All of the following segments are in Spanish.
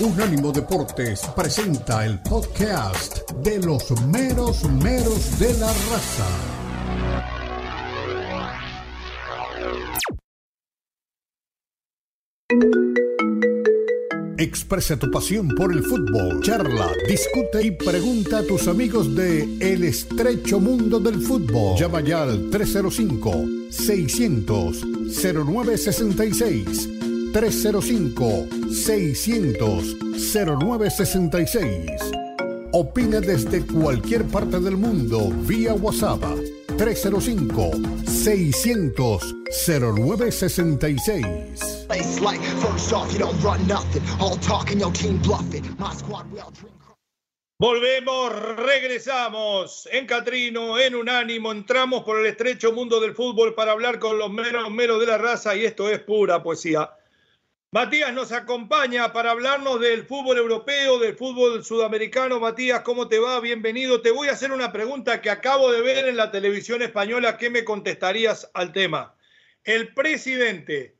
Unánimo Deportes presenta el podcast de los meros meros de la raza. Expresa tu pasión por el fútbol, charla, discute y pregunta a tus amigos de El estrecho mundo del fútbol. Llama ya al 305 600 0966 305-600-0966. Opina desde cualquier parte del mundo vía WhatsApp 305-600-0966. Volvemos, regresamos en Catrino, en Unánimo, entramos por el estrecho mundo del fútbol para hablar con los menos menos de la raza y esto es pura poesía. Matías nos acompaña para hablarnos del fútbol europeo, del fútbol sudamericano. Matías, ¿cómo te va? Bienvenido. Te voy a hacer una pregunta que acabo de ver en la televisión española. ¿Qué me contestarías al tema? El presidente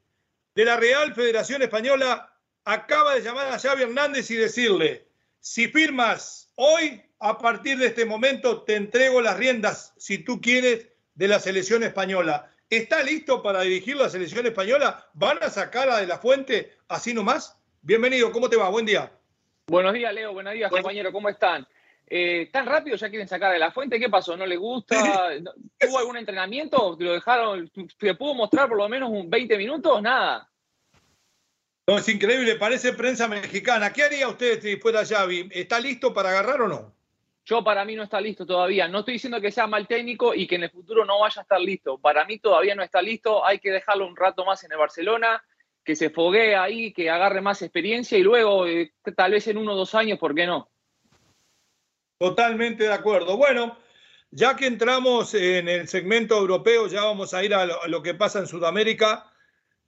de la Real Federación Española acaba de llamar a Xavi Hernández y decirle, si firmas hoy, a partir de este momento, te entrego las riendas, si tú quieres, de la selección española. ¿Está listo para dirigir la selección española? ¿Van a sacar a De La Fuente así nomás? Bienvenido, ¿cómo te va? Buen día. Buenos días, Leo. Buenos días, compañero. ¿Cómo están? Eh, ¿Tan rápido ya quieren sacar a De La Fuente? ¿Qué pasó? ¿No le gusta? ¿Tuvo algún entrenamiento? ¿Lo dejaron? ¿Se pudo mostrar por lo menos un 20 minutos? Nada. No, es increíble, parece prensa mexicana. ¿Qué haría usted si fuera Xavi? ¿Está listo para agarrar o no? Yo para mí no está listo todavía. No estoy diciendo que sea mal técnico y que en el futuro no vaya a estar listo. Para mí todavía no está listo. Hay que dejarlo un rato más en el Barcelona, que se foguee ahí, que agarre más experiencia y luego, eh, tal vez en uno o dos años, ¿por qué no? Totalmente de acuerdo. Bueno, ya que entramos en el segmento europeo, ya vamos a ir a lo, que pasa en Sudamérica.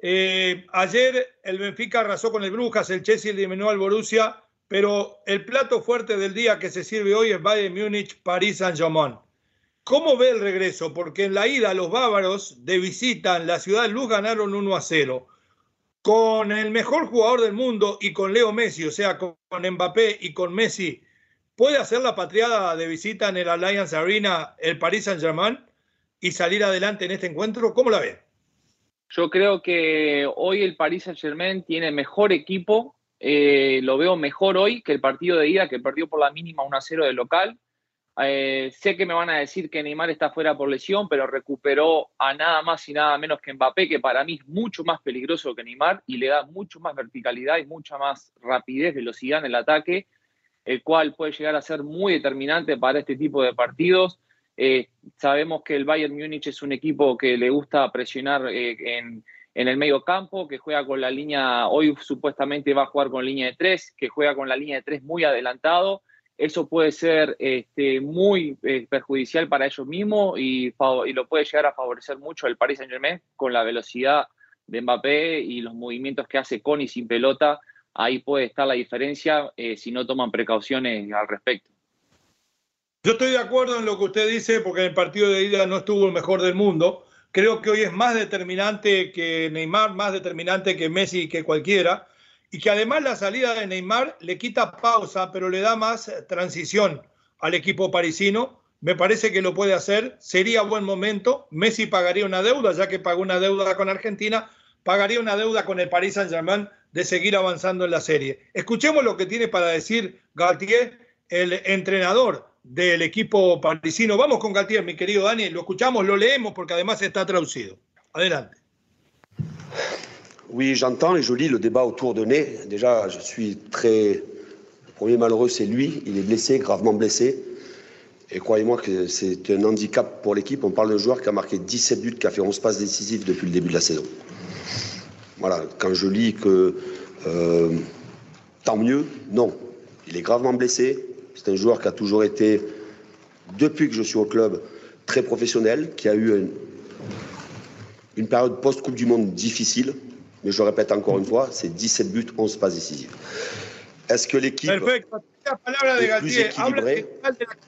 Eh, ayer el Benfica arrasó con el Brujas, el Chelsea eliminó al Borussia pero el plato fuerte del día que se sirve hoy es Bayern Múnich, París Saint-Germain. ¿Cómo ve el regreso? Porque en la ida los bávaros de visita en la ciudad de Luz ganaron 1 a 0. Con el mejor jugador del mundo y con Leo Messi, o sea, con Mbappé y con Messi, ¿puede hacer la patriada de visita en el Alliance Arena el Paris Saint-Germain y salir adelante en este encuentro? ¿Cómo la ve? Yo creo que hoy el Paris Saint-Germain tiene mejor equipo eh, lo veo mejor hoy que el partido de ida, que perdió por la mínima 1 a 0 del local. Eh, sé que me van a decir que Neymar está fuera por lesión, pero recuperó a nada más y nada menos que Mbappé, que para mí es mucho más peligroso que Neymar y le da mucho más verticalidad y mucha más rapidez, velocidad en el ataque, el cual puede llegar a ser muy determinante para este tipo de partidos. Eh, sabemos que el Bayern Múnich es un equipo que le gusta presionar en, en el medio campo, que juega con la línea, hoy supuestamente va a jugar con línea de tres, que juega con la línea de tres muy adelantado. Eso puede ser este, muy eh, perjudicial para ellos mismos y, lo puede llegar a favorecer mucho el Paris Saint Germain con la velocidad de Mbappé y los movimientos que hace con y sin pelota. Ahí puede estar la diferencia eh, si no toman precauciones al respecto. Yo estoy de acuerdo en lo que usted dice porque en el partido de ida no estuvo el mejor del mundo Creo que hoy es más determinante que Neymar, más determinante que Messi, que cualquiera. Y que además la salida de Neymar le quita pausa, pero le da más transición al equipo parisino. Me parece que lo puede hacer. Sería buen momento. Messi pagaría una deuda, ya que pagó una deuda con Argentina. Pagaría una deuda con el Paris Saint-Germain de seguir avanzando en la serie. Escuchemos lo que tiene para decir Galtier, el entrenador del equipo parisino. Vamos con Galtier, mi querido Dani, lo escuchamos, lo leemos porque además está traducido. Adelante. Oui, j'entends et je lis le débat autour de Ney. Déjà, je suis très. Le premier malheureux, c'est lui. Il est blessé, gravement blessé. Et croyez-moi que c'est un handicap pour l'équipe. On parle d'un joueur qui a marqué 17 buts, qui a fait 11 passes décisives depuis le début de la saison. Voilà, quand je lis que euh, tant mieux, non. Il est gravement blessé, c'est un joueur qui a toujours été, depuis que je suis au club, très professionnel, qui a eu une, une période post-Coupe du Monde difficile. Mais je répète encore une fois, c'est 17 buts, 11 passes décisives. Est-ce que l'équipe est plus équilibrée?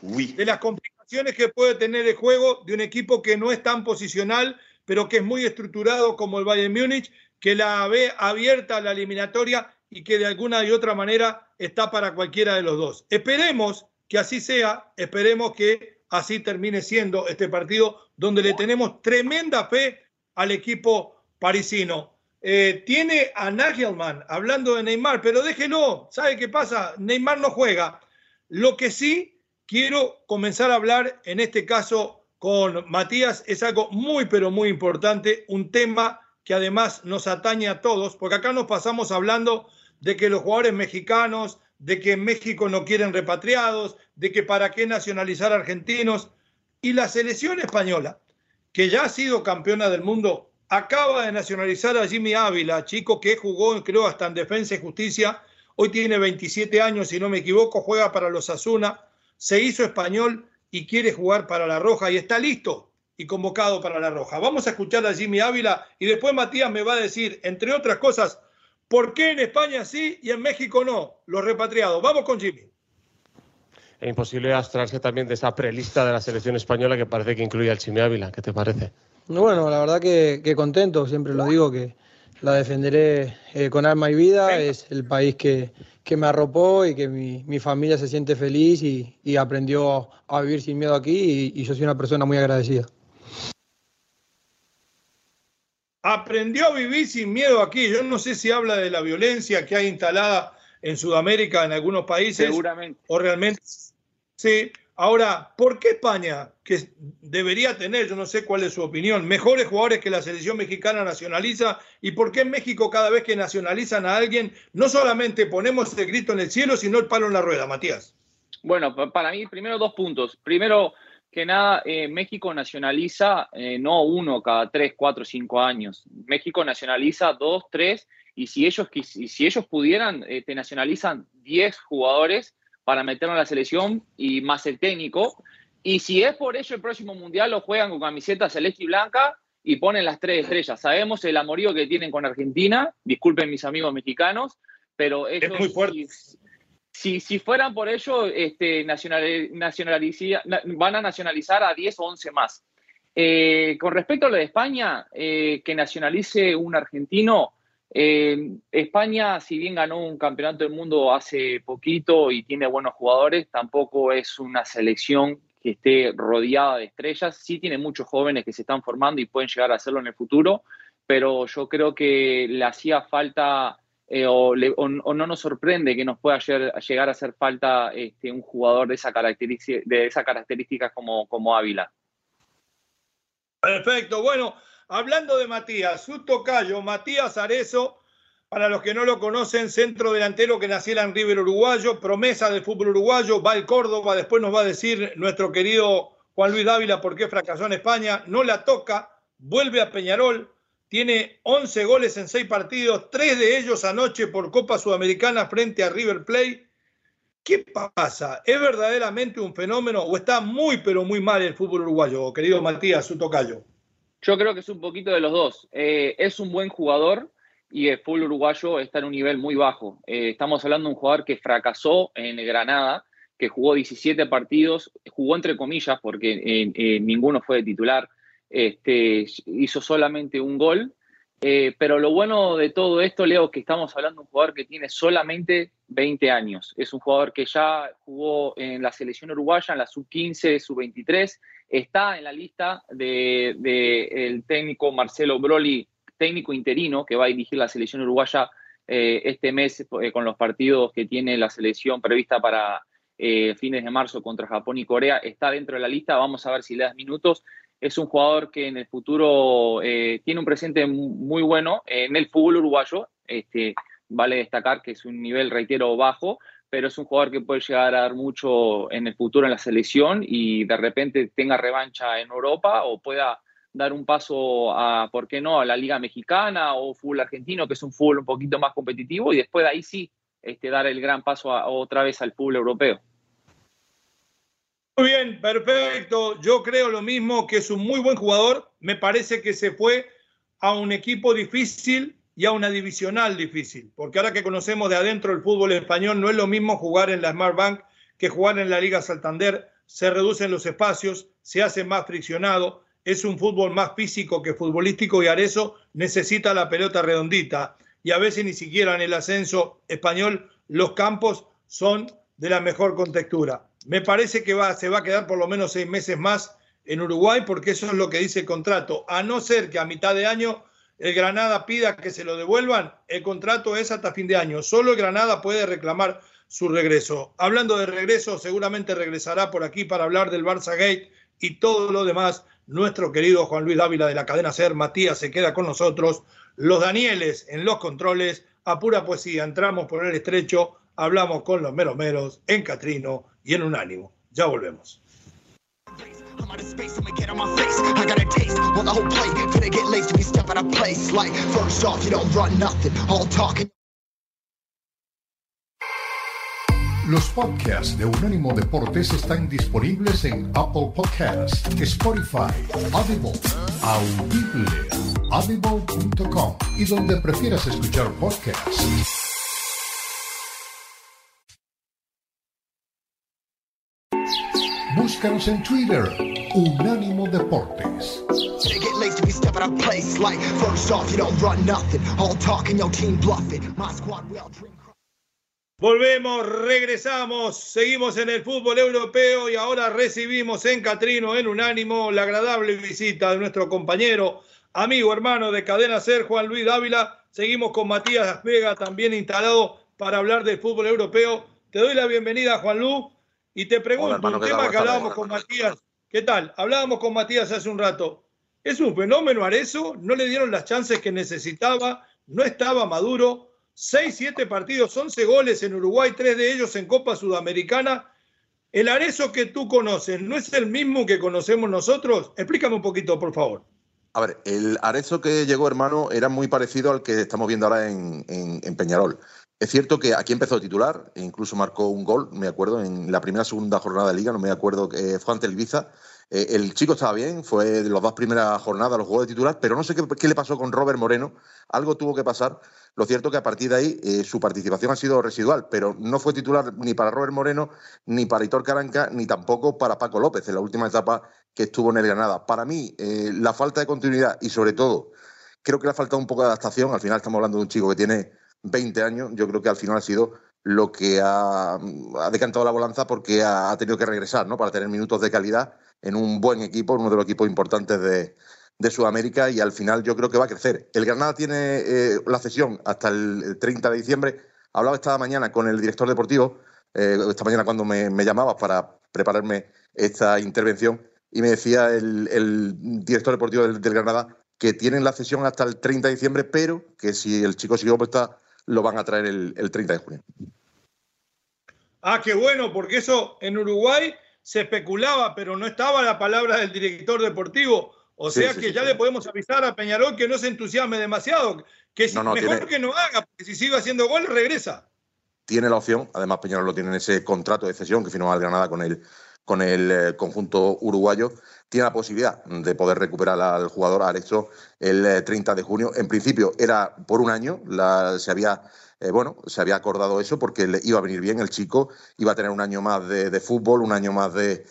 Oui. De las complicaciones que puede tener el juego de un equipo que no es tan posicional, pero que es muy estructurado como el Bayern Múnich, que la ve abierta la eliminatoria y que de alguna y otra manera está para cualquiera de los dos. Esperemos que así sea, esperemos que así termine siendo este partido donde le tenemos tremenda fe al equipo parisino. Eh, tiene a Nagelman hablando de Neymar, pero déjelo, ¿sabe qué pasa? Neymar no juega. Lo que sí quiero comenzar a hablar en este caso con Matías es algo muy, pero muy importante, un tema que además nos atañe a todos, porque acá nos pasamos hablando de que los jugadores mexicanos, de que en México no quieren repatriados, de que para qué nacionalizar argentinos. Y la selección española, que ya ha sido campeona del mundo, acaba de nacionalizar a Jimmy Ávila, chico que jugó, creo, hasta en Defensa y Justicia. Hoy tiene 27 años, si no me equivoco, juega para los Asuna, se hizo español y quiere jugar para la Roja y está listo y convocado para la Roja. Vamos a escuchar a Jimmy Ávila y después Matías me va a decir, entre otras cosas, por qué en España sí y en México no, los repatriados. Vamos con Jimmy. Es imposible abstraerse también de esa prelista de la selección española que parece que incluye al Jimmy Ávila. ¿Qué te parece? Bueno, la verdad que, contento, siempre lo digo, que la defenderé eh, con alma y vida. Es el país que, que me arropó y que mi, mi familia se siente feliz y, y, aprendió a vivir sin miedo aquí y, y yo soy una persona muy agradecida. Aprendió a vivir sin miedo aquí. Yo no sé si habla de la violencia que hay instalada en Sudamérica, en algunos países. Seguramente. O realmente. Sí. Ahora, ¿por qué España, que debería tener, yo no sé cuál es su opinión, mejores jugadores que la selección mexicana nacionaliza? ¿Y por qué en México cada vez que nacionalizan a alguien, no solamente ponemos el grito en el cielo, sino el palo en la rueda, Matías? Bueno, para mí, primero dos puntos. Primero, que nada, eh, México nacionaliza eh, no uno cada tres, cuatro, cinco años. México nacionaliza dos, tres, y si ellos, si ellos pudieran, eh, te nacionalizan diez jugadores para meterlo en la selección y más el técnico. Y si es por ello el próximo mundial lo juegan con camiseta celeste y blanca y ponen las tres estrellas. Sabemos el amorío que tienen con Argentina, disculpen mis amigos mexicanos, pero ellos es muy fuerte. Si, si, fueran por ello, este, nacional, van a nacionalizar a 10 o 11 más. Eh, con respecto a lo de España, eh, que nacionalice un argentino, eh, España, si bien ganó un campeonato del mundo hace poquito y tiene buenos jugadores, tampoco es una selección que esté rodeada de estrellas. Sí tiene muchos jóvenes que se están formando y pueden llegar a hacerlo en el futuro, pero yo creo que le hacía falta eh, o, no nos sorprende que nos pueda llegar a hacer falta este, un jugador de esa característica, de esa como, como Ávila. Perfecto, bueno. Hablando de Matías, su tocayo, Matías Arezo, para los que no lo conocen, centro delantero que nació en River uruguayo, promesa del fútbol uruguayo, va al Córdoba, después nos va a decir nuestro querido Juan Luis Dávila por qué fracasó en España, no la toca, vuelve a Peñarol, tiene 11 goles en 6 partidos, 3 de ellos anoche por Copa Sudamericana frente a River Plate. ¿Qué pasa? ¿Es verdaderamente un fenómeno o está muy pero muy mal el fútbol uruguayo, querido Matías, su tocayo? Yo creo que es un poquito de los dos. Eh, es un buen jugador y el fútbol uruguayo está en un nivel muy bajo. Eh, estamos hablando de un jugador que fracasó en Granada, que jugó 17 partidos, jugó entre comillas porque eh, ninguno fue de titular, este, hizo solamente un gol. pero lo bueno de todo esto, Leo, que estamos hablando de un jugador que tiene solamente 20 años. Es un jugador que ya jugó en la selección uruguaya, en la sub-15, sub-23, está en la lista del de, técnico Marcelo Broli, técnico interino, que va a dirigir la selección uruguaya eh, este mes eh, con los partidos que tiene la selección prevista para eh, fines de marzo contra Japón y Corea. Está dentro de la lista, vamos a ver si le das minutos. Es un jugador que en el futuro tiene un presente muy bueno en el fútbol uruguayo. Este, vale destacar que es un nivel, reitero, bajo, pero es un jugador que puede llegar a dar mucho en el futuro en la selección y de repente tenga revancha en Europa o pueda dar un paso a, ¿por qué no?, a la Liga Mexicana o fútbol argentino, que es un fútbol un poquito más competitivo, y después de ahí sí este, dar el gran paso otra vez al fútbol europeo. Muy bien, perfecto. Yo creo lo mismo, que es un muy buen jugador. Me parece que se fue a un equipo difícil y a una divisional difícil, porque ahora que conocemos de adentro el fútbol español, no es lo mismo jugar en la Smart Bank que jugar en la Liga Santander, se reducen los espacios, se hace más friccionado, es un fútbol más físico que futbolístico y Arezo necesita la pelota redondita. y a veces ni siquiera en el ascenso español los campos son de la mejor contextura. Me parece que se va a quedar por lo menos seis meses más en Uruguay porque eso es lo que dice el contrato. A no ser que a mitad de año el Granada pida que se lo devuelvan, el contrato es hasta fin de año. Solo el Granada puede reclamar su regreso. Hablando de regreso, seguramente regresará por aquí para hablar del Barça Gate y todo lo demás. Nuestro querido Juan Luis Dávila de la cadena Ser, Matías se queda con nosotros. Los Danieles en los controles, a pura poesía, entramos por el estrecho, hablamos con los meros meros en Catrino y en Unánimo. Ya volvemos. I'm out of space, I'ma get on my face. I got a taste, want the whole plate. Finna get laced if you step out of place. Like, first off, you don't run nothing, all talking. Los podcasts de Unánimo Deportes están disponibles en Apple Podcasts, Spotify, Audible, Audible, audible.com y donde prefieras escuchar podcasts. Búscanos en Twitter, Unánimo Deportes. Volvemos, regresamos, seguimos en el fútbol europeo y ahora recibimos en Catrino, en Unánimo, la agradable visita de nuestro compañero, amigo, hermano de Cadena Ser, Juan Luis Dávila. Seguimos con Matías Vega, también instalado para hablar del fútbol europeo. Te doy la bienvenida, Juan Luis. Y te pregunto, un tema que hablábamos con Matías, ¿qué tal? Hablábamos con Matías hace un rato. ¿Es un fenómeno Arezo? ¿No le dieron las chances que necesitaba? ¿No estaba maduro? Seis, siete partidos, 11 goles en Uruguay, tres de ellos en Copa Sudamericana. ¿El Arezo que tú conoces no es el mismo que conocemos nosotros? Explícame un poquito, por favor. A ver, el Arezo que llegó, hermano, era muy parecido al que estamos viendo ahora en, en Peñarol. Es cierto que aquí empezó titular, e incluso marcó un gol, me acuerdo, en la primera segunda jornada de liga, no me acuerdo, eh, fue ante el. Eh, el chico estaba bien, fue de las dos primeras jornadas, los juegos de titular, pero no sé qué, le pasó con Robert Moreno, algo tuvo que pasar. Lo cierto que a partir de ahí eh, su participación ha sido residual, pero no fue titular ni para Robert Moreno, ni para Hitor Caranca, ni tampoco para Paco López en la última etapa que estuvo en el Granada. Para mí, la falta de continuidad y sobre todo, creo que le ha faltado un poco de adaptación. Al final estamos hablando de un chico que tiene 20 años, yo creo que al final ha sido lo que ha, decantado la balanza porque ha, tenido que regresar, ¿no? Para tener minutos de calidad en un buen equipo, uno de los equipos importantes de, Sudamérica y al final yo creo que va a crecer. El Granada tiene eh, la sesión hasta el 30 de diciembre. Hablaba esta mañana con el director deportivo, eh, esta mañana cuando me, llamabas para prepararme esta intervención, y me decía el, director deportivo del, Granada que tienen la sesión hasta el 30 de diciembre, pero que si el chico como está lo van a traer el, 30 de junio. Ah, qué bueno, porque eso en Uruguay se especulaba, pero no estaba la palabra del director deportivo. O sea que ya le podemos avisar a Peñarol que no se entusiasme demasiado, que mejor que no haga, porque si sigue haciendo gol, regresa. Tiene la opción, además Peñarol lo tiene en ese contrato de cesión que firmó al Granada con el, con el eh, conjunto uruguayo, tiene la posibilidad de poder recuperar al jugador Arezzo el 30 eh, de junio. En principio era por un año, se había eh, bueno, se había acordado eso porque le iba a venir bien el chico, iba a tener un año más de, fútbol, un año más de,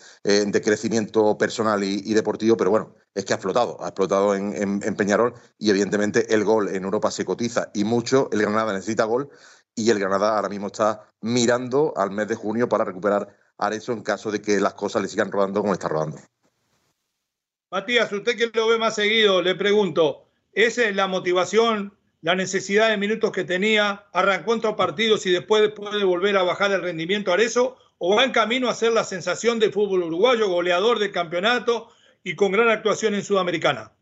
crecimiento personal y, deportivo, pero bueno, es que ha explotado, ha explotado en, Peñarol y evidentemente el gol en Europa se cotiza y mucho, el Granada necesita gol y el Granada ahora mismo está mirando al mes de junio para recuperar Arezzo en caso de que las cosas le sigan rodando como está rodando. Matías, usted que lo ve más seguido, le pregunto, ¿esa es la motivación, la necesidad de minutos que tenía? ¿Arrancó en partidos y después puede volver a bajar el rendimiento a Arezzo? ¿O va en camino a ser la sensación del fútbol uruguayo, goleador del campeonato y con gran actuación en Sudamericana?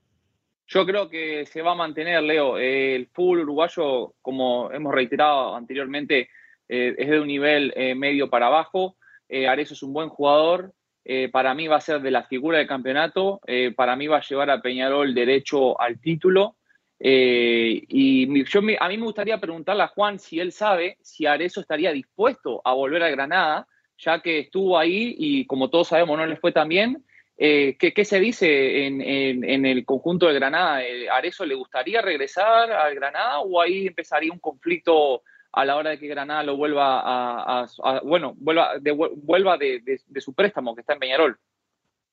Yo creo que se va a mantener, Leo. El fútbol uruguayo, como hemos reiterado anteriormente, eh, es de un nivel eh, medio para abajo. Eh, es un buen jugador, eh, para mí va a ser de la figura del campeonato, eh, para mí va a llevar a Peñarol derecho al título. y yo a mí me gustaría preguntarle a Juan si él sabe si Arezzo estaría dispuesto a volver a Granada, ya que estuvo ahí y como todos sabemos no les fue tan bien. ¿qué, se dice en, el conjunto de Granada? ¿Arezzo le gustaría regresar al Granada o ahí empezaría un conflicto a la hora de que Granada lo vuelva a, bueno, vuelva, de, vuelva de, su préstamo que está en Peñarol.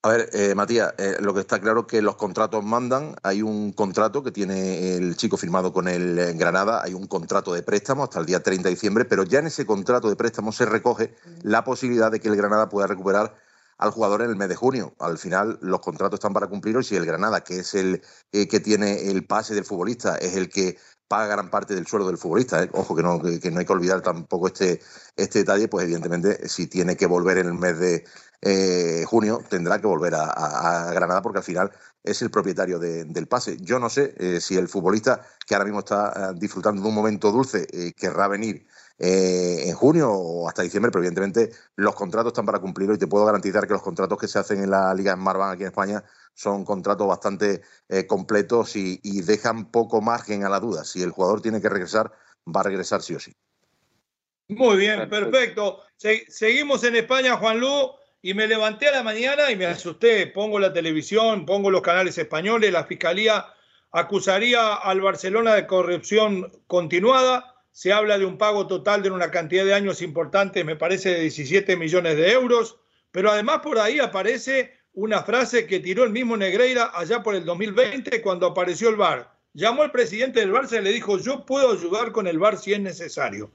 A ver, eh, Matías, eh, lo que está claro es que los contratos mandan. Hay un contrato que tiene el chico firmado con el eh, Granada, hay un contrato de préstamo hasta el día 30 de diciembre, pero ya en ese contrato de préstamo se recoge la posibilidad de que el Granada pueda recuperar al jugador en el mes de junio. Al final, los contratos están para cumplirlos y si el Granada, que es el que tiene el pase del futbolista, es el que paga gran parte del sueldo del futbolista. Ojo que no, que, no hay que olvidar tampoco este, este detalle, pues evidentemente si tiene que volver en el mes de, eh, junio tendrá que volver a, Granada porque al final es el propietario del pase. Yo no sé eh, si el futbolista que ahora mismo está eh, disfrutando de un momento dulce querrá venir en junio o hasta diciembre, pero evidentemente los contratos están para cumplirlo y te puedo garantizar que los contratos que se hacen en la Liga Marban aquí en España son contratos bastante completos y, y dejan poco margen a la duda. Si el jugador tiene que regresar, va a regresar sí o sí. Muy bien, perfecto. seguimos en España, Juan Lu y me levanté a la mañana y me asusté. Pongo la televisión, pongo los canales españoles, la fiscalía acusaría al Barcelona de corrupción continuada. Se habla de un pago total de una cantidad de años importante, me parece de 17 millones de euros, pero además por ahí aparece una frase que tiró el mismo Negreira allá por el 2020 cuando apareció el VAR. Llamó al presidente del Barça y le dijo, yo puedo ayudar con el VAR si es necesario.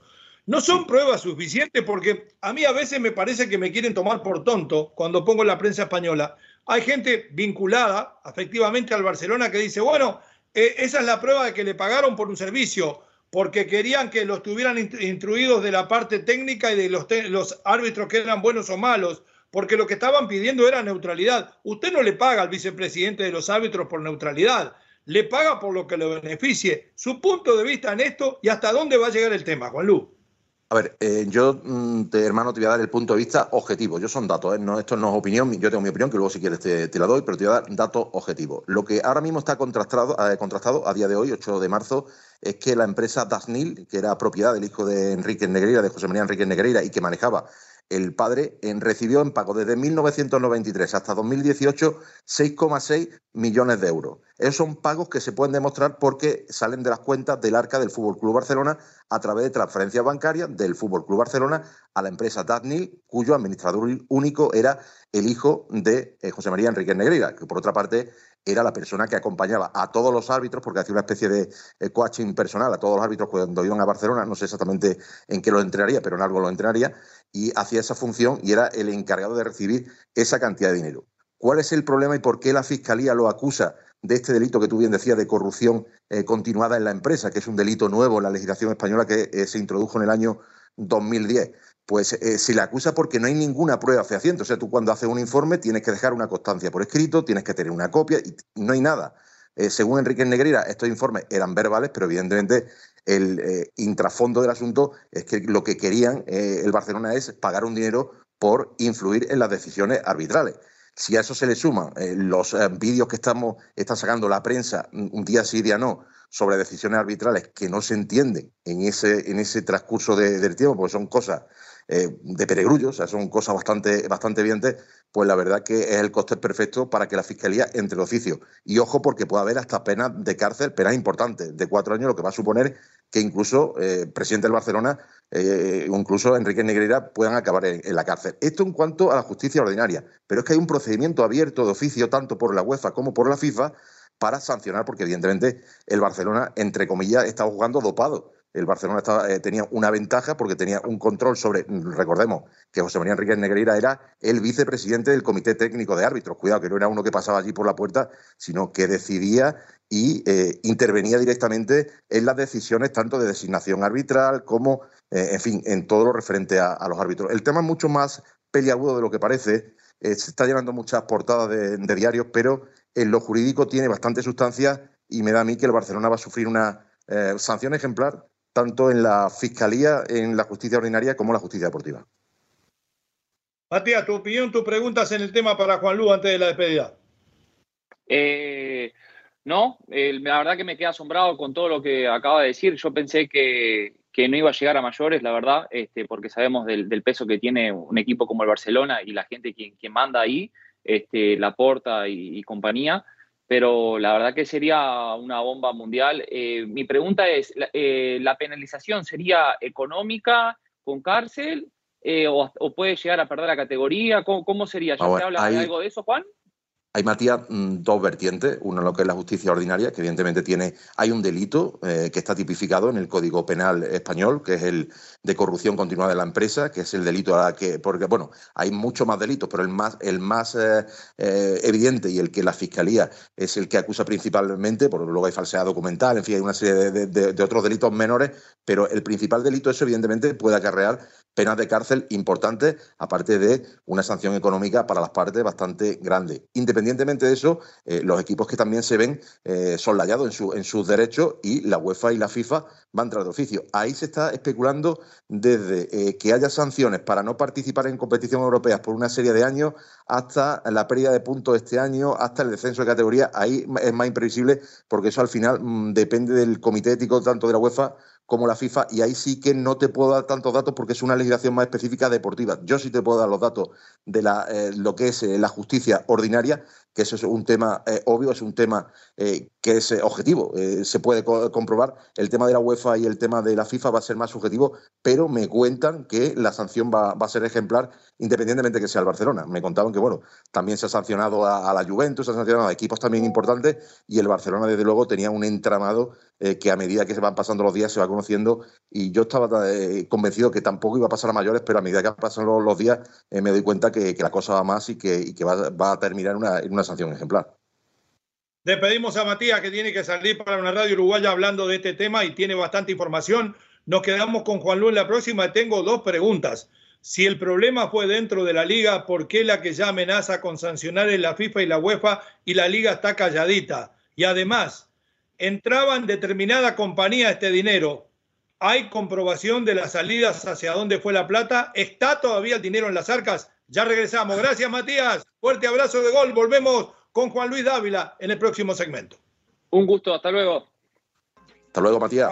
No son pruebas suficientes porque a mí a veces me parece que me quieren tomar por tonto cuando pongo la prensa española. Hay gente vinculada efectivamente al Barcelona que dice, bueno, eh, esa es la prueba de que le pagaron por un servicio, porque querían que los tuvieran instruidos de la parte técnica y de los, los árbitros que eran buenos o malos, porque lo que estaban pidiendo era neutralidad. Usted no le paga al vicepresidente de los árbitros por neutralidad, le paga por lo que le beneficie. Su punto de vista en esto y hasta dónde va a llegar el tema, Juan Lu. A ver, eh, yo, mm, hermano, te voy a dar el punto de vista objetivo. Yo son datos, ¿eh? no, esto no es opinión. Yo tengo mi opinión, que luego si quieres te, la doy, pero te voy a dar datos objetivos. Lo que ahora mismo está contrastado, eh, contrastado a día de hoy, 8 de marzo, es que la empresa Dasnil, que era propiedad del hijo de Enrique Negreira, de José María Enrique Negreira, y que manejaba el padre recibió en pago desde 1993 hasta 2018 6,6 millones de euros. Esos son pagos que se pueden demostrar porque salen de las cuentas del arca del Fútbol Club Barcelona a través de transferencias bancarias del Fútbol Club Barcelona a la empresa Dadnil, cuyo administrador único era el hijo de eh, José María Enrique Negreira, que por otra parte era la persona que acompañaba a todos los árbitros, porque hacía una especie de eh, coaching personal a todos los árbitros cuando iban a Barcelona, no sé exactamente en qué lo entrenaría, pero en algo lo entrenaría, y hacía esa función y era el encargado de recibir esa cantidad de dinero. ¿Cuál es el problema y por qué la Fiscalía lo acusa de este delito que tú bien decías de corrupción eh, continuada en la empresa, que es un delito nuevo en la legislación española que eh, se introdujo en el año 2010? pues eh, se le acusa porque no hay ninguna prueba fehaciente. O sea, tú cuando haces un informe tienes que dejar una constancia por escrito, tienes que tener una copia y no hay nada. Según Enrique Negreira, estos informes eran verbales, pero evidentemente el eh, intrafondo del asunto es que lo que querían el Barcelona es pagar un dinero por influir en las decisiones arbitrales. Si a eso se le suman los vídeos que estamos, está sacando la prensa un día sí, día no, sobre decisiones arbitrales que no se entienden en ese, en ese transcurso del tiempo, porque son cosas eh, de peregrullo, o sea, son cosas bastante, bastante evidentes, pues la verdad que es el coste perfecto para que la Fiscalía entre el oficio. Y ojo, porque puede haber hasta penas de cárcel, penas importantes, de cuatro años, lo que va a suponer que incluso eh, presidente del Barcelona eh, incluso Enrique Negreira puedan acabar en, la cárcel. Esto en cuanto a la justicia ordinaria, pero es que hay un procedimiento abierto de oficio tanto por la UEFA como por la FIFA para sancionar, porque evidentemente el Barcelona, entre comillas, está jugando dopado el Barcelona eh, tenía una ventaja porque tenía un control sobre, recordemos que José María Enriquez Negreira era el vicepresidente del Comité Técnico de Árbitros, cuidado, que no era uno que pasaba allí por la puerta, sino que decidía y eh, intervenía directamente en las decisiones tanto de designación arbitral como, eh, en fin, en todo lo referente a, los árbitros. El tema es mucho más peliagudo de lo que parece, se está llenando muchas portadas de diarios, pero en lo jurídico tiene bastante sustancia y me da a mí que el Barcelona va a sufrir una sanción ejemplar tanto en la Fiscalía, en la justicia ordinaria, como en la justicia deportiva. Matías, tu opinión, tus preguntas en el tema para Juan Lu antes de la despedida. Eh, no, la verdad que me quedé asombrado con todo lo que acaba de decir. Yo pensé que, no iba a llegar a mayores, la verdad, este, porque sabemos del, peso que tiene un equipo como el Barcelona y la gente quien, manda ahí, este, la porta y compañía pero la verdad que sería una bomba mundial. Eh, mi pregunta es, eh, ¿la penalización sería económica con cárcel eh, o, puede llegar a perder la categoría? ¿Cómo, sería? ¿Ya se habla de algo de eso, Juan? Hay, Matías, mm, dos vertientes. Uno lo que es la justicia ordinaria, que evidentemente tiene. Hay un delito eh, que está tipificado en el Código Penal español, que es el de corrupción continuada de la empresa, que es el delito a la que. Porque, bueno, hay muchos más delitos, pero el más, el más eh, eh, evidente y el que la fiscalía es el que acusa principalmente, porque luego hay falsedad documental, en fin, hay una serie de, otros delitos menores, pero el principal delito, eso evidentemente puede acarrear penas de cárcel importantes, aparte de una sanción económica para las partes bastante grande. Independientemente de eso, eh, los equipos que también se ven eh, son layados en, su, en sus derechos y la UEFA y la FIFA van tras de oficio. Ahí se está especulando desde eh, que haya sanciones para no participar en competiciones europeas por una serie de años hasta la pérdida de puntos este año, hasta el descenso de categoría. Ahí es más imprevisible porque eso al final mm, depende del comité ético tanto de la UEFA como la FIFA, y ahí sí que no te puedo dar tantos datos porque es una legislación más específica deportiva. Yo sí te puedo dar los datos de la, eh, lo que es eh, la justicia ordinaria, que eso es un tema eh, obvio, es un tema que es objetivo, se puede comprobar. El tema de la UEFA y el tema de la FIFA va a ser más subjetivo, pero me cuentan que la sanción va, a ser ejemplar independientemente de que sea el Barcelona. Me contaban que, bueno, también se ha sancionado a, la Juventus, se ha sancionado a equipos también importantes y el Barcelona, desde luego, tenía un entramado eh, que a medida que se van pasando los días se va conociendo y yo estaba eh, convencido que tampoco iba a pasar a mayores, pero a medida que pasan los, días eh, me doy cuenta que, la cosa va más y que, va, a terminar en una, sanción ejemplar. Despedimos a Matías que tiene que salir para una radio uruguaya hablando de este tema y tiene bastante información. Nos quedamos con Juan Luis en la próxima. Tengo dos preguntas. Si el problema fue dentro de la liga, ¿por qué la que ya amenaza con sancionar es la FIFA y la UEFA y la liga está calladita? Y además, entraba en determinada compañía este dinero. Hay comprobación de las salidas hacia dónde fue la plata. ¿Está todavía el dinero en las arcas? Ya regresamos. Gracias, Matías. Fuerte abrazo de gol. Volvemos con Juan Luis Dávila en el próximo segmento. Un gusto. Hasta luego. Hasta luego, Matías.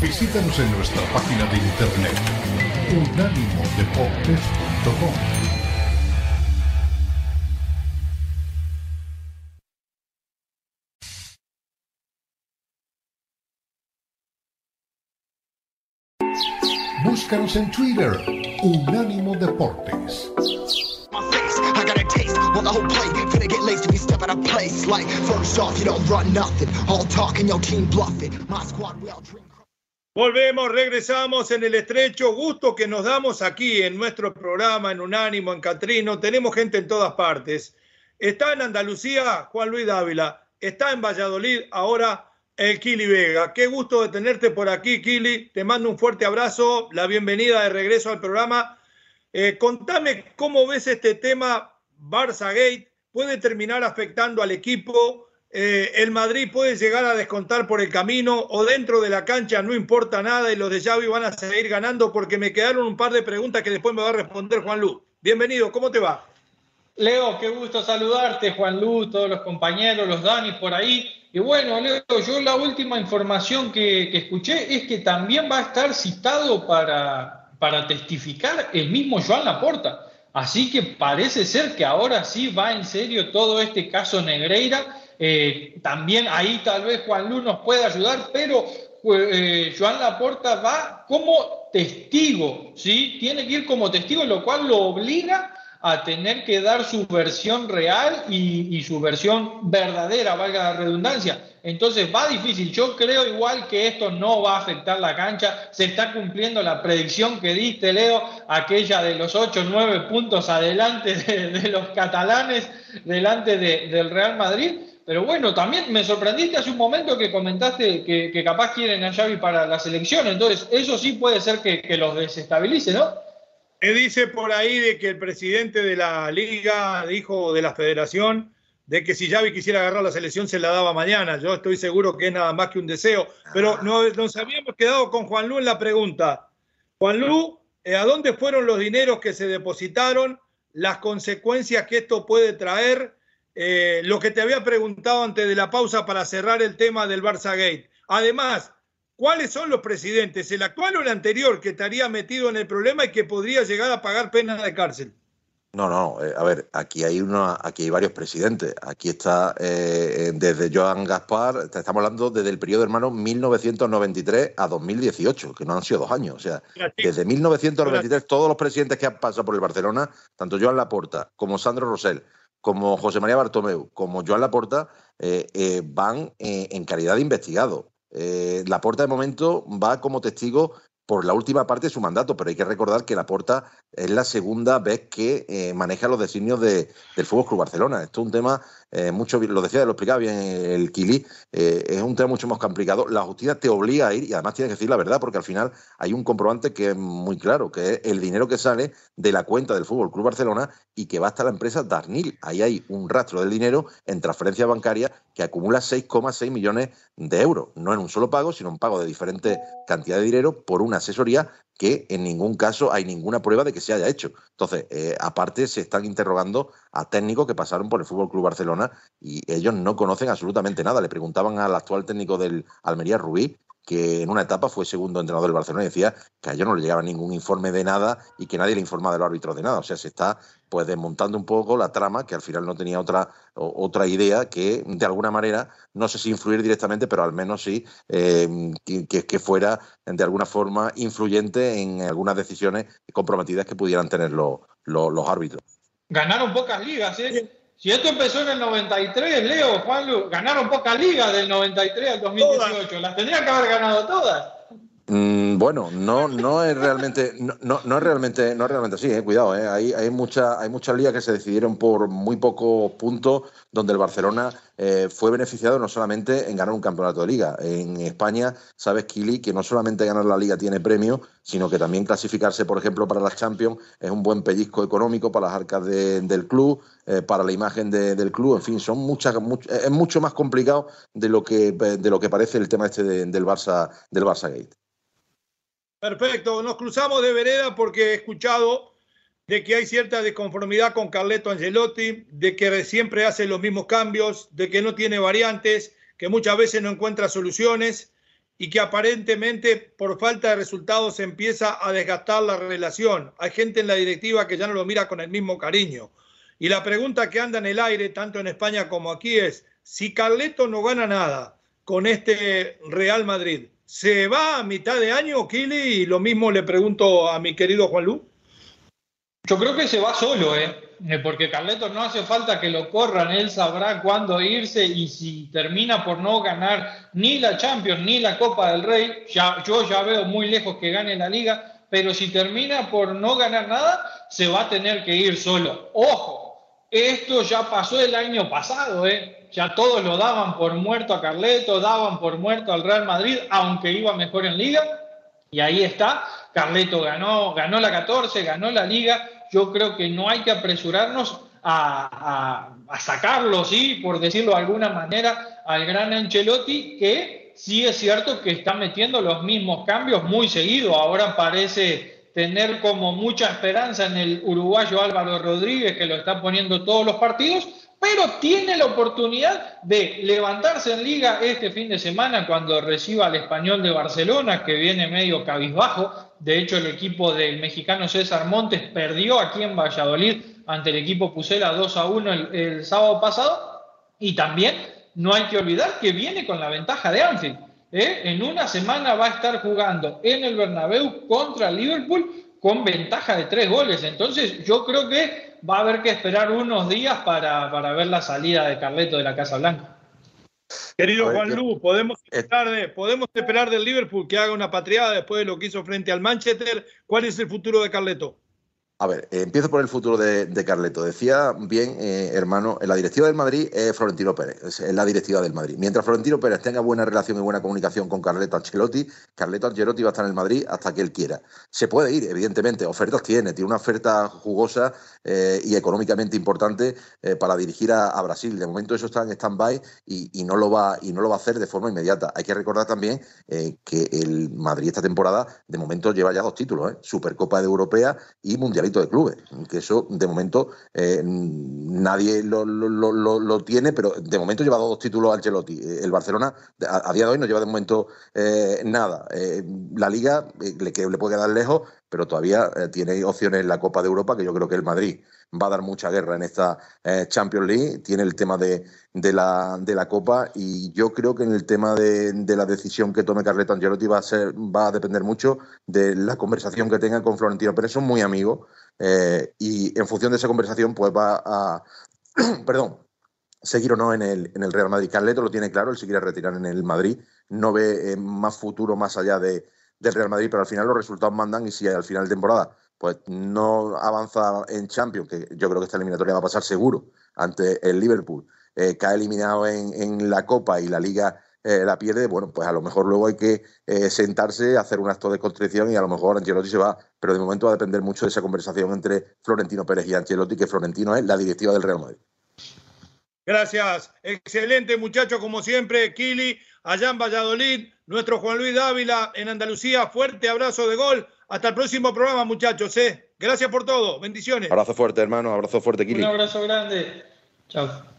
Visítanos en nuestra página de internet unánimodeportes.com Búscanos en Twitter, Unánimo Deportes. Volvemos, regresamos en el estrecho gusto que nos damos aquí en nuestro programa, en Unánimo, en Catrino. Tenemos gente en todas partes. Está en Andalucía Juan Luis Dávila, está en Valladolid ahora el Kili Vega. Qué gusto de tenerte por aquí, Kili. Te mando un fuerte abrazo, la bienvenida de regreso al programa. Eh, contame cómo ves este tema Barça Gate. ¿Puede terminar afectando al equipo? Eh, ¿El Madrid puede llegar a descontar por el camino o dentro de la cancha no importa nada y los de Xavi van a seguir ganando? Porque me quedaron un par de preguntas que después me va a responder Juan Luz. Bienvenido, ¿cómo te va? Leo, qué gusto saludarte, Juan Luz, todos los compañeros, los Danis por ahí. Y bueno, Leo, yo la última información que, escuché es que también va a estar citado para, para testificar el mismo Joan Laporta. Así que parece ser que ahora sí va en serio todo este caso Negreira. Eh, también ahí tal vez Juan Luz nos puede ayudar, pero eh, Joan Laporta va como testigo, ¿sí? Tiene que ir como testigo, lo cual lo obliga a tener que dar su versión real y, su versión verdadera, valga la redundancia. Entonces va difícil. Yo creo igual que esto no va a afectar la cancha. Se está cumpliendo la predicción que diste, Leo, aquella de los 8 o 9 puntos adelante de, los catalanes, delante del Real Madrid. Pero bueno, también me sorprendiste hace un momento que comentaste que, capaz quieren a Xavi para la selección. Entonces, eso sí puede ser que, que los desestabilice, ¿no? Me dice por ahí de que el presidente de la liga dijo de la federación de que si Xavi quisiera agarrar la selección se la daba mañana. Yo estoy seguro que es nada más que un deseo. Pero ah. nos, habíamos quedado con Juan Lu en la pregunta. Juan Lu, eh, ¿a dónde fueron los dineros que se depositaron? Las consecuencias que esto puede traer. Eh, lo que te había preguntado antes de la pausa para cerrar el tema del Barça Gate. Además, ¿Cuáles son los presidentes, el actual o el anterior, que estaría metido en el problema y que podría llegar a pagar pena de cárcel? No, no, eh, a ver, aquí hay una, aquí hay varios presidentes. Aquí está eh, desde Joan Gaspar, estamos hablando desde el periodo hermano 1993 a 2018, que no han sido dos años. O sea, desde 1993 todos los presidentes que han pasado por el Barcelona, tanto Joan Laporta como Sandro Rosell, como José María Bartomeu, como Joan Laporta, eh, van en calidad de investigado. Laporta de momento va como testigo por la última parte de su mandato, pero hay que recordar que Laporta es la segunda vez que eh, maneja los designios de, del Fútbol Club Barcelona. Esto es un tema eh, mucho, lo decía, lo explicaba bien el Kili, eh, es un tema mucho más complicado. La justicia te obliga a ir y además tienes que decir la verdad, porque al final hay un comprobante que es muy claro, que es el dinero que sale de la cuenta del Fútbol Club Barcelona y que va hasta la empresa Darnil. Ahí hay un rastro del dinero en transferencia bancaria que acumula 6,6 millones de euros, no en un solo pago, sino un pago de diferente cantidad de dinero por una asesoría que en ningún caso hay ninguna prueba de que se haya hecho. Entonces, eh, aparte, se están interrogando a técnicos que pasaron por el Fútbol Club Barcelona y ellos no conocen absolutamente nada. Le preguntaban al actual técnico del Almería, Rubí, que en una etapa fue segundo entrenador del Barcelona y decía que a ellos no le llegaba ningún informe de nada y que nadie le informaba de los árbitros de nada. O sea, se está pues desmontando un poco la trama, que al final no tenía otra, otra idea que de alguna manera, no sé si influir directamente, pero al menos sí eh, que, que, fuera de alguna forma influyente en algunas decisiones comprometidas que pudieran tener los, los, árbitros. Ganaron pocas ligas, ¿eh? Si esto empezó en el 93, Leo, Juan, ganaron pocas ligas del 93 al 2018. Las tendrían que haber ganado todas. Mm, bueno, no, no es realmente, no, no, es realmente, no es realmente así, eh, cuidado, eh. Hay, hay, hay muchas ligas que se decidieron por muy pocos puntos, donde el Barcelona eh, fue beneficiado no solamente en ganar un campeonato de liga. En España, sabes, Kili, que no solamente ganar la liga tiene premio, sino que también clasificarse, por ejemplo, para las Champions es un buen pellizco económico para las arcas del club, para la imagen del club. En fin, son muchas, es mucho más complicado de lo que parece el tema este del Barça, del Barça Gate. Perfecto, nos cruzamos de vereda porque he escuchado de que hay cierta desconformidad con Carleto Angelotti, de que siempre hace los mismos cambios, de que no tiene variantes, que muchas veces no encuentra soluciones y que aparentemente por falta de resultados empieza a desgastar la relación. Hay gente en la directiva que ya no lo mira con el mismo cariño. Y la pregunta que anda en el aire, tanto en España como aquí, es, si Carleto no gana nada con este Real Madrid, ¿Se va a mitad de año, Kili? Y lo mismo le pregunto a mi querido Juan Lu. Yo creo que se va solo, ¿eh? ¿eh? Porque Carleto no hace falta que lo corran, él sabrá cuándo irse y si termina por no ganar ni la Champions ni la Copa del Rey, ya, yo ya veo muy lejos que gane la liga, pero si termina por no ganar nada, se va a tener que ir solo. Ojo, esto ya pasó el año pasado, ¿eh? ya todos lo daban por muerto a Carleto, daban por muerto al Real Madrid, aunque iba mejor en liga. Y ahí está, Carleto ganó, ganó la 14, ganó la liga. Yo creo que no hay que apresurarnos a, sacarlo, ¿sí? por decirlo de alguna manera, al gran Ancelotti, que sí es cierto que está metiendo los mismos cambios muy seguido. Ahora parece tener como mucha esperanza en el uruguayo Álvaro Rodríguez, que lo está poniendo todos los partidos, pero tiene la oportunidad de levantarse en liga este fin de semana cuando reciba al español de Barcelona, que viene medio cabizbajo. De hecho, el equipo del mexicano César Montes perdió aquí en Valladolid ante el equipo Pusela 2 a 1 el, sábado pasado. Y también no hay que olvidar que viene con la ventaja de Anfield. ¿eh? En una semana va a estar jugando en el Bernabéu contra Liverpool con ventaja de tres goles. Entonces, yo creo que va a haber que esperar unos días para, ver la salida de Carleto de la Casa Blanca. Querido Juan Lu, ¿podemos esperar, de, ¿podemos esperar del Liverpool que haga una patriada después de lo que hizo frente al Manchester? ¿Cuál es el futuro de Carleto? A ver, eh, empiezo por el futuro de, Carleto. Decía bien, eh, hermano, en la directiva del Madrid es Florentino Pérez, es la directiva del Madrid. Mientras Florentino Pérez tenga buena relación y buena comunicación con Carleto Ancelotti, Carleto Ancelotti va a estar en el Madrid hasta que él quiera. Se puede ir, evidentemente, ofertas tiene, tiene una oferta jugosa eh, y económicamente importante para dirigir a, Brasil. De momento eso está en stand-by y, no lo va, y no lo va a hacer de forma inmediata. Hay que recordar también que el Madrid esta temporada, de momento, lleva ya dos títulos, Supercopa de Europea y Mundialito de clubes, que eso de momento eh, nadie lo, tiene, pero de momento lleva dos títulos Ancelotti. El Barcelona a, día de hoy no lleva de momento eh, nada. Eh, la liga le, le puede quedar lejos, pero todavía eh, tiene opciones en la Copa de Europa, que yo creo que el Madrid va a dar mucha guerra en esta eh, Champions League. Tiene el tema de, la, de la Copa y yo creo que en el tema de, la decisión que tome Carleto Angelotti va a, ser, va a depender mucho de la conversación que tenga con Florentino Pérez. Son muy amigos eh, y en función de esa conversación pues va a... perdón, seguir o no en el, en el Real Madrid. Carleto lo tiene claro, él se quiere retirar en el Madrid, no ve eh, más futuro más allá de, del Real Madrid, pero al final los resultados mandan y si al final de temporada pues no avanza en Champions, que yo creo que esta eliminatoria va a pasar seguro ante el Liverpool, eh, ha eliminado en, la Copa y la Liga eh, la pierde, bueno, pues a lo mejor luego hay que sentarse, hacer un acto de contrición y a lo mejor Ancelotti se va, pero de momento va a depender mucho de esa conversación entre Florentino Pérez y Ancelotti, que Florentino es la directiva del Real Madrid. Gracias. Excelente, muchacho, como siempre. Kili, allá en Valladolid, nuestro Juan Luis Dávila en Andalucía. Fuerte abrazo de gol. Hasta el próximo programa, muchachos. ¿eh? Gracias por todo. Bendiciones. Abrazo fuerte, hermano. Abrazo fuerte, Kili. Un abrazo grande. Chao.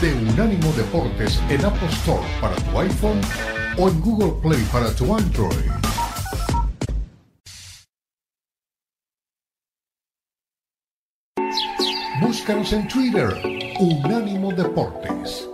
De Unánimo Deportes en Apple Store para tu iPhone o en Google Play para tu Android. Búscanos en Twitter, Unánimo Deportes.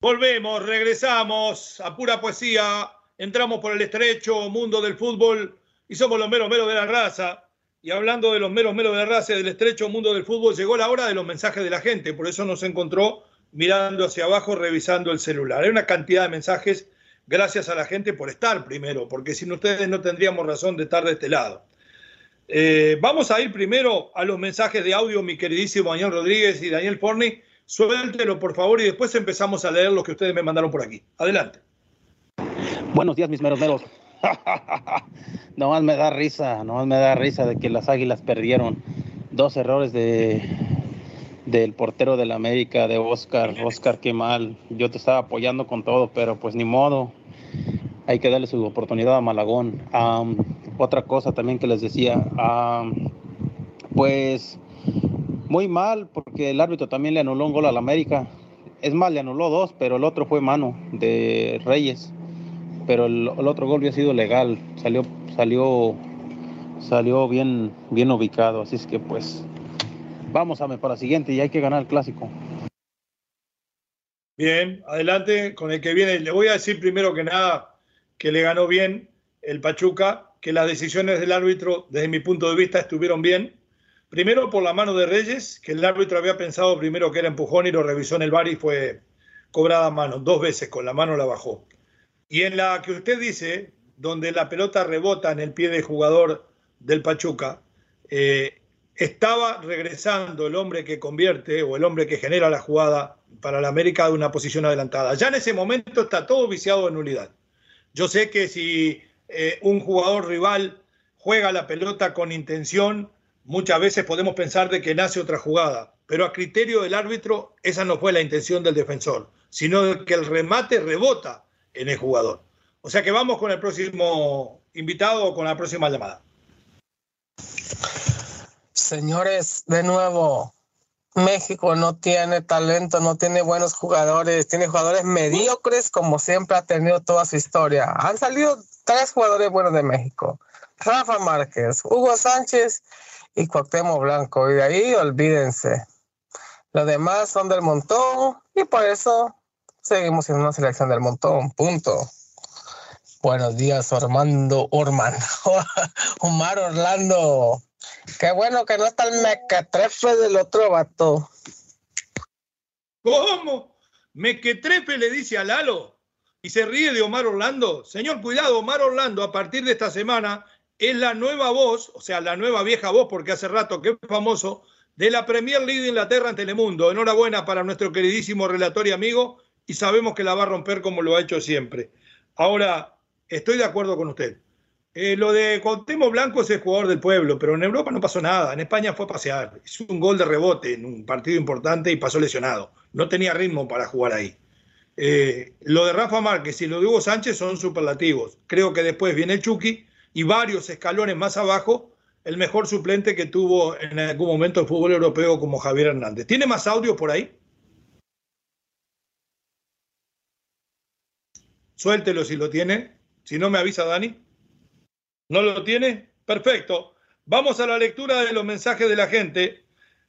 Volvemos, regresamos a pura poesía. Entramos por el estrecho mundo del fútbol y somos los meros meros de la raza. Y hablando de los meros meros de la raza y del estrecho mundo del fútbol, llegó la hora de los mensajes de la gente. Por eso nos encontró mirando hacia abajo, revisando el celular. Hay una cantidad de mensajes, gracias a la gente por estar primero, porque sin ustedes no tendríamos razón de estar de este lado. Eh, vamos a ir primero a los mensajes de audio, mi queridísimo Daniel Rodríguez y Daniel Forni. Suéltelo, por favor, y después empezamos a leer lo que ustedes me mandaron por aquí. Adelante. Buenos días, mis meros meros. nomás me da risa, nomás me da risa de que las águilas perdieron dos errores de, del portero del América, de Oscar. Oscar, qué mal. Yo te estaba apoyando con todo, pero pues ni modo. Hay que darle su oportunidad a Malagón. otra cosa también que les decía, pues muy mal porque el árbitro también le anuló un gol al América. Es más, le anuló dos, pero el otro fue mano de Reyes. Pero el, otro gol había sido legal, salió, salió, salió bien, bien ubicado. Así es que pues vamos a para la siguiente y hay que ganar el clásico. Bien, adelante con el que viene. Le voy a decir primero que nada que le ganó bien el Pachuca, que las decisiones del árbitro, desde mi punto de vista, estuvieron bien. Primero por la mano de Reyes, que el árbitro había pensado primero que era empujón y lo revisó en el bar y fue cobrada a mano. Dos veces con la mano la bajó. Y en la que usted dice, donde la pelota rebota en el pie del jugador del Pachuca, eh, estaba regresando el hombre que convierte o el hombre que genera la jugada para la América de una posición adelantada. Ya en ese momento está todo viciado en nulidad. Yo sé que si eh, un jugador rival juega la pelota con intención, muchas veces podemos pensar de que nace otra jugada, pero a criterio del árbitro esa no fue la intención del defensor, sino que el remate rebota en el jugador. O sea que vamos con el próximo invitado o con la próxima llamada. Señores, de nuevo, México no tiene talento, no tiene buenos jugadores, tiene jugadores mediocres como siempre ha tenido toda su historia. Han salido tres jugadores buenos de México. Rafa Márquez, Hugo Sánchez y Cuauhtémoc Blanco. Y de ahí olvídense. Los demás son del montón y por eso seguimos siendo una selección del montón. Punto. Buenos días, Armando Orman. Omar Orlando. Qué bueno que no está el mequetrefe del otro vato. ¿Cómo? Mequetrefe le dice a Lalo y se ríe de Omar Orlando. Señor, cuidado, Omar Orlando a partir de esta semana es la nueva voz, o sea, la nueva vieja voz, porque hace rato que es famoso, de la Premier League de Inglaterra en Telemundo. Enhorabuena para nuestro queridísimo relator y amigo y sabemos que la va a romper como lo ha hecho siempre. Ahora, estoy de acuerdo con usted. Eh, lo de Cuauhtémoc Blanco es el jugador del pueblo, pero en Europa no pasó nada. En España fue a pasear. Hizo un gol de rebote en un partido importante y pasó lesionado. No tenía ritmo para jugar ahí. Eh, lo de Rafa Márquez y lo de Hugo Sánchez son superlativos. Creo que después viene el Chucky y varios escalones más abajo, el mejor suplente que tuvo en algún momento el fútbol europeo como Javier Hernández. ¿Tiene más audio por ahí? Suéltelo si lo tiene. Si no, me avisa Dani. ¿No lo tiene? Perfecto. Vamos a la lectura de los mensajes de la gente.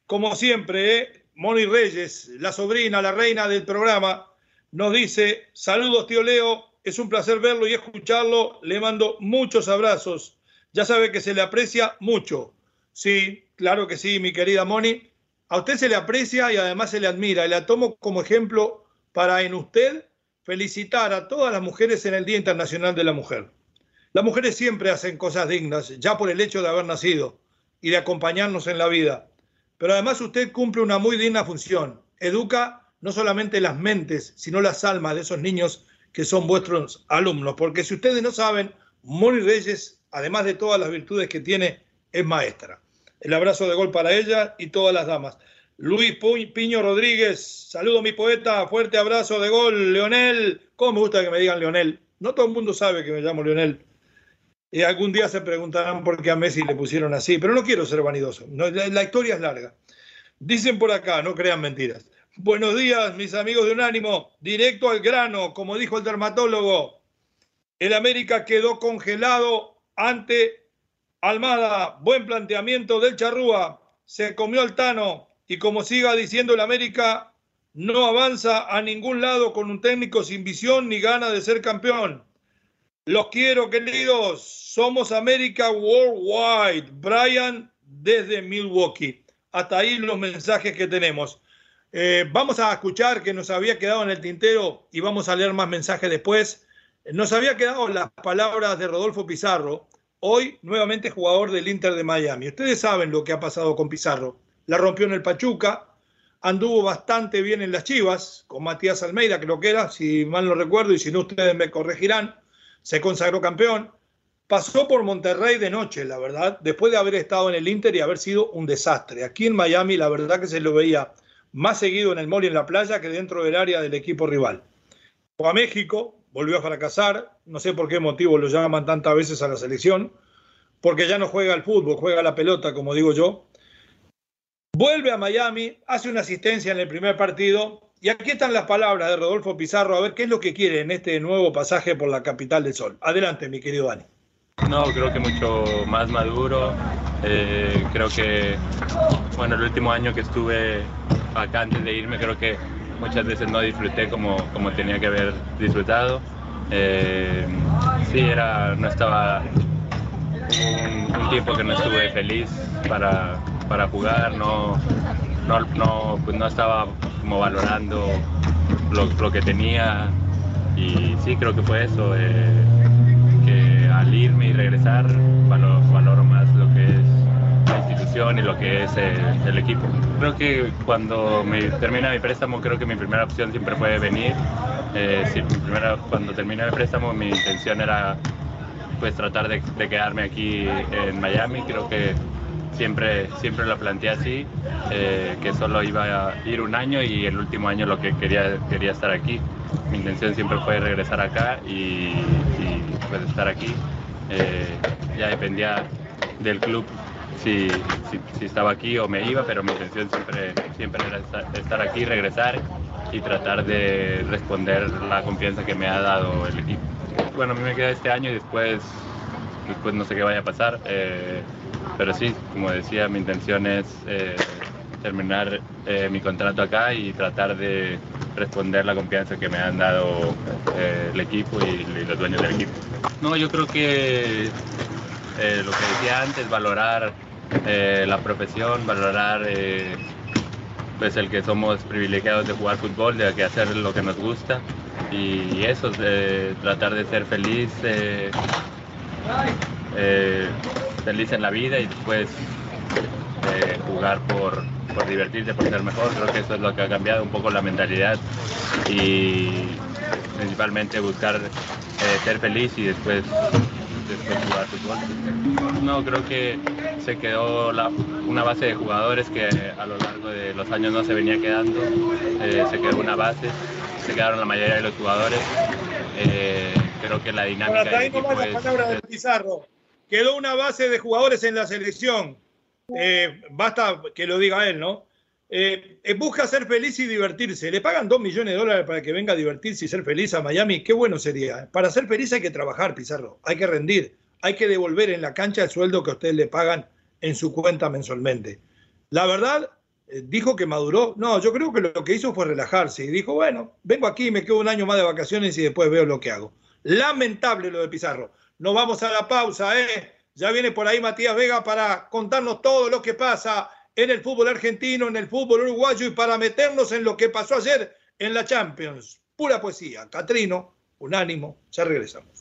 Como siempre, ¿eh? Moni Reyes, la sobrina, la reina del programa, nos dice, saludos tío Leo, es un placer verlo y escucharlo, le mando muchos abrazos, ya sabe que se le aprecia mucho. Sí, claro que sí, mi querida Moni, a usted se le aprecia y además se le admira y la tomo como ejemplo para en usted felicitar a todas las mujeres en el Día Internacional de la Mujer. Las mujeres siempre hacen cosas dignas, ya por el hecho de haber nacido y de acompañarnos en la vida. Pero además usted cumple una muy digna función. Educa no solamente las mentes, sino las almas de esos niños que son vuestros alumnos. Porque si ustedes no saben, Moni Reyes, además de todas las virtudes que tiene, es maestra. El abrazo de gol para ella y todas las damas. Luis Piño Rodríguez, saludo mi poeta, fuerte abrazo de gol. Leonel, ¿cómo me gusta que me digan Leonel? No todo el mundo sabe que me llamo Leonel. Y algún día se preguntarán por qué a Messi le pusieron así, pero no quiero ser vanidoso. la historia es larga. Dicen por acá, no crean mentiras. Buenos días, mis amigos de Unánimo. Directo al grano, como dijo el dermatólogo. El América quedó congelado ante Almada. Buen planteamiento del Charrúa. Se comió al Tano. Y como siga diciendo el América, no avanza a ningún lado con un técnico sin visión ni gana de ser campeón. Los quiero, queridos. Somos América Worldwide. Brian desde Milwaukee. Hasta ahí los mensajes que tenemos. Eh, vamos a escuchar que nos había quedado en el tintero y vamos a leer más mensajes después. Nos había quedado las palabras de Rodolfo Pizarro, hoy nuevamente jugador del Inter de Miami. Ustedes saben lo que ha pasado con Pizarro. La rompió en el Pachuca, anduvo bastante bien en las Chivas, con Matías Almeida, creo que era, si mal no recuerdo, y si no ustedes me corregirán, se consagró campeón. Pasó por Monterrey de noche, la verdad, después de haber estado en el Inter y haber sido un desastre. Aquí en Miami, la verdad que se lo veía más seguido en el mall y en la playa que dentro del área del equipo rival. Fue a México, volvió a fracasar, no sé por qué motivo lo llaman tantas veces a la selección, porque ya no juega al fútbol, juega la pelota, como digo yo. Vuelve a Miami, hace una asistencia en el primer partido, y aquí están las palabras de Rodolfo Pizarro, a ver qué es lo que quiere en este nuevo pasaje por la capital del sol. Adelante, mi querido Dani. No, creo que mucho más maduro. Eh, creo que, bueno, el último año que estuve acá antes de irme creo que muchas veces no disfruté como, como tenía que haber disfrutado. Eh, sí, era, no estaba un, tiempo que no estuve feliz para, para jugar, no, no, no, pues no estaba como valorando lo, lo, que tenía y sí, creo que fue eso, eh, que al irme y regresar valoro, más lo que es y lo que es el, equipo. Creo que cuando termina mi préstamo, creo que mi primera opción siempre fue venir. Eh, primera, cuando terminé el préstamo, mi intención era pues tratar de, quedarme aquí en Miami. Creo que siempre, siempre lo planteé así, eh, que solo iba a ir un año y el último año lo que quería, quería estar aquí. Mi intención siempre fue regresar acá y, pues estar aquí. Eh, ya dependía del club si, si, estaba aquí o me iba, pero mi intención siempre, siempre era estar, aquí, regresar y tratar de responder la confianza que me ha dado el equipo. Bueno, a mí me queda este año y después, después no sé qué vaya a pasar, eh, pero sí, como decía, mi intención es eh, terminar eh, mi contrato acá y tratar de responder la confianza que me han dado el equipo y, los dueños del equipo. No, yo creo que lo que decía antes, valorar eh, la profesión, valorar eh, pues el que somos privilegiados de jugar fútbol, de hacer lo que nos gusta y eso, tratar de ser feliz, eh, feliz en la vida y después jugar por, por divertirse, por ser mejor. Creo que eso es lo que ha cambiado un poco la mentalidad y principalmente buscar ser feliz y después jugar fútbol. No, creo que se quedó una base de jugadores que a lo largo de los años no se venía quedando, eh, se quedó una base se quedaron la mayoría de los jugadores. Eh, creo que la dinámica del equipo es, Pizarro. Quedó una base de jugadores en la selección. Eh, basta que lo diga él, ¿no? Eh, busca ser feliz y divertirse. Le pagan dos millones de dólares para que venga a divertirse y ser feliz a Miami. Qué bueno sería. Para ser feliz hay que trabajar, Pizarro. Hay que rendir. Hay que devolver en la cancha el sueldo que ustedes le pagan en su cuenta mensualmente. La verdad, eh, dijo que maduró. No, yo creo que lo que hizo fue relajarse y dijo, bueno, vengo aquí, me quedo un año más de vacaciones y después veo lo que hago. Lamentable lo de Pizarro. Nos vamos a la pausa, ¿eh? Ya viene por ahí Matías Vega para contarnos todo lo que pasa en el fútbol argentino, en el fútbol uruguayo y para meternos en lo que pasó ayer en la Champions. Pura poesía. Catrino, unánimo. Ya regresamos.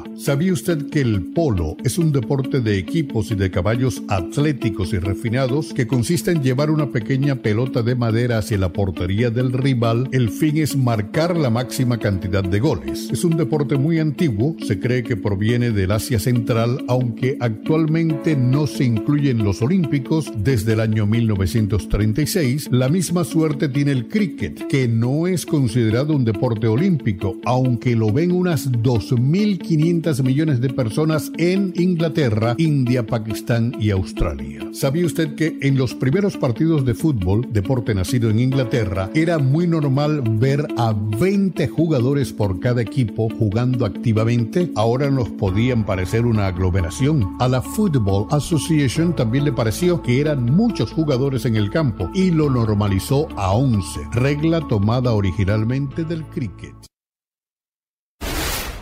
¿Sabía usted que el polo es un deporte de equipos y de caballos atléticos y refinados que consiste en llevar una pequeña pelota de madera hacia la portería del rival? El fin es marcar la máxima cantidad de goles. Es un deporte muy antiguo, se cree que proviene del Asia Central, aunque actualmente no se incluye en los Olímpicos desde el año 1936. La misma suerte tiene el cricket, que no es considerado un deporte olímpico, aunque lo ven unas 2.500 millones de personas en Inglaterra, India, Pakistán y Australia. ¿Sabía usted que en los primeros partidos de fútbol, deporte nacido en Inglaterra, era muy normal ver a 20 jugadores por cada equipo jugando activamente? Ahora nos podían parecer una aglomeración. A la Football Association también le pareció que eran muchos jugadores en el campo y lo normalizó a 11, regla tomada originalmente del cricket.